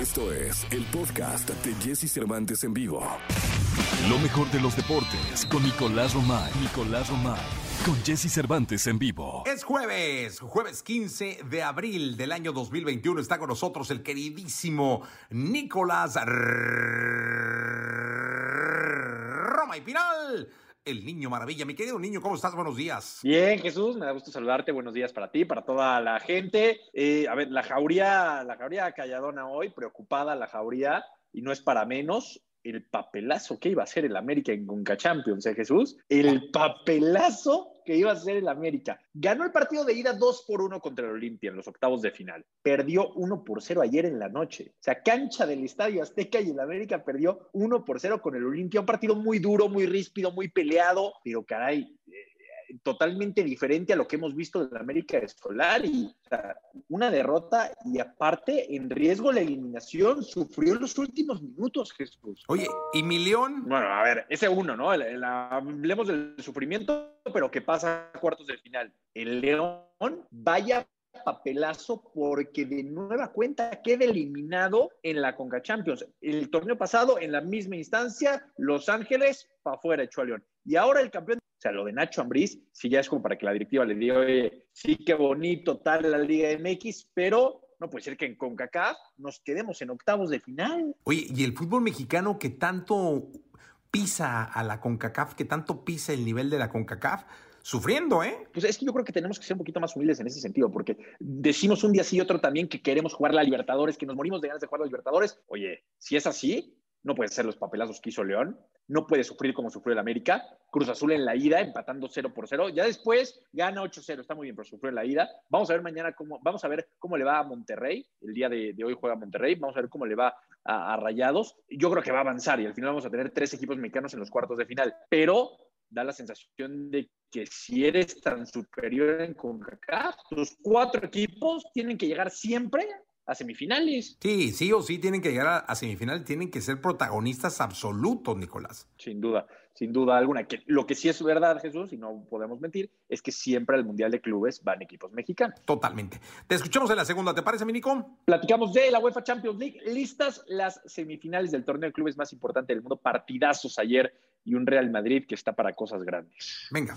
Esto es el podcast de Jesse Cervantes en vivo. Lo mejor de los deportes con Nicolás Romay. Nicolás Romay. Con Jesse Cervantes en vivo. Es jueves, jueves 15 de abril del año 2021. Está con nosotros el queridísimo Nicolás Romay Pinal el niño maravilla. Mi querido niño, ¿cómo estás? Buenos días. Bien, Jesús, me da gusto saludarte. Buenos días para ti, para toda la gente. Eh, a ver, la jauría, la jauría calladona hoy, preocupada la jauría, y no es para menos el papelazo que iba a hacer el América en Conca Champions, ¿eh, Jesús? El papelazo que iba a hacer el América. Ganó el partido de ida 2 por 1 contra el Olimpia en los octavos de final. Perdió 1 por 0 ayer en la noche. O sea, cancha del Estadio Azteca y el América perdió 1 por 0 con el Olimpia. Un partido muy duro, muy ríspido, muy peleado, pero caray, totalmente diferente a lo que hemos visto de la América de Solari. una derrota y aparte en riesgo la eliminación sufrió en los últimos minutos, Jesús. Oye, ¿y mi León? Bueno, a ver, ese uno, ¿no? hablemos del sufrimiento, pero ¿qué pasa a cuartos de final? El León vaya papelazo porque de nueva cuenta queda eliminado en la Conca Champions. El torneo pasado, en la misma instancia, Los Ángeles para afuera echó a León. Y ahora el campeón o sea, lo de Nacho Ambriz, sí ya es como para que la directiva le diga, oye, sí qué bonito tal la Liga MX, pero no puede ser que en CONCACAF nos quedemos en octavos de final. Oye, y el fútbol mexicano que tanto pisa a la CONCACAF, que tanto pisa el nivel de la CONCACAF, sufriendo, ¿eh? Pues es que yo creo que tenemos que ser un poquito más humildes en ese sentido, porque decimos un día sí y otro también que queremos jugar la Libertadores, que nos morimos de ganas de jugar la Libertadores. Oye, si es así, no puede ser los papelazos que hizo León, no puede sufrir como sufrió el América. Cruz Azul en la ida, empatando 0 por 0. Ya después gana 8-0, está muy bien, pero sufrió en la ida. Vamos a ver mañana cómo, vamos a ver cómo le va a Monterrey. El día de, hoy juega Monterrey. Vamos a ver cómo le va a, Rayados. Yo creo que va a avanzar y al final vamos a tener tres equipos mexicanos en los cuartos de final. Pero da la sensación de que si eres tan superior en CONCACAF, tus cuatro equipos tienen que llegar siempre a semifinales. Sí, sí o sí tienen que llegar a, semifinales, tienen que ser protagonistas absolutos, Nicolás. Sin duda, sin duda alguna. Que lo que sí es verdad, Jesús, y no podemos mentir, es que siempre al Mundial de Clubes van equipos mexicanos. Totalmente. Te escuchamos en la segunda, ¿te parece, Minico? Platicamos de la UEFA Champions League. Listas las semifinales del torneo de clubes más importante del mundo. Partidazos ayer y un Real Madrid que está para cosas grandes. Venga.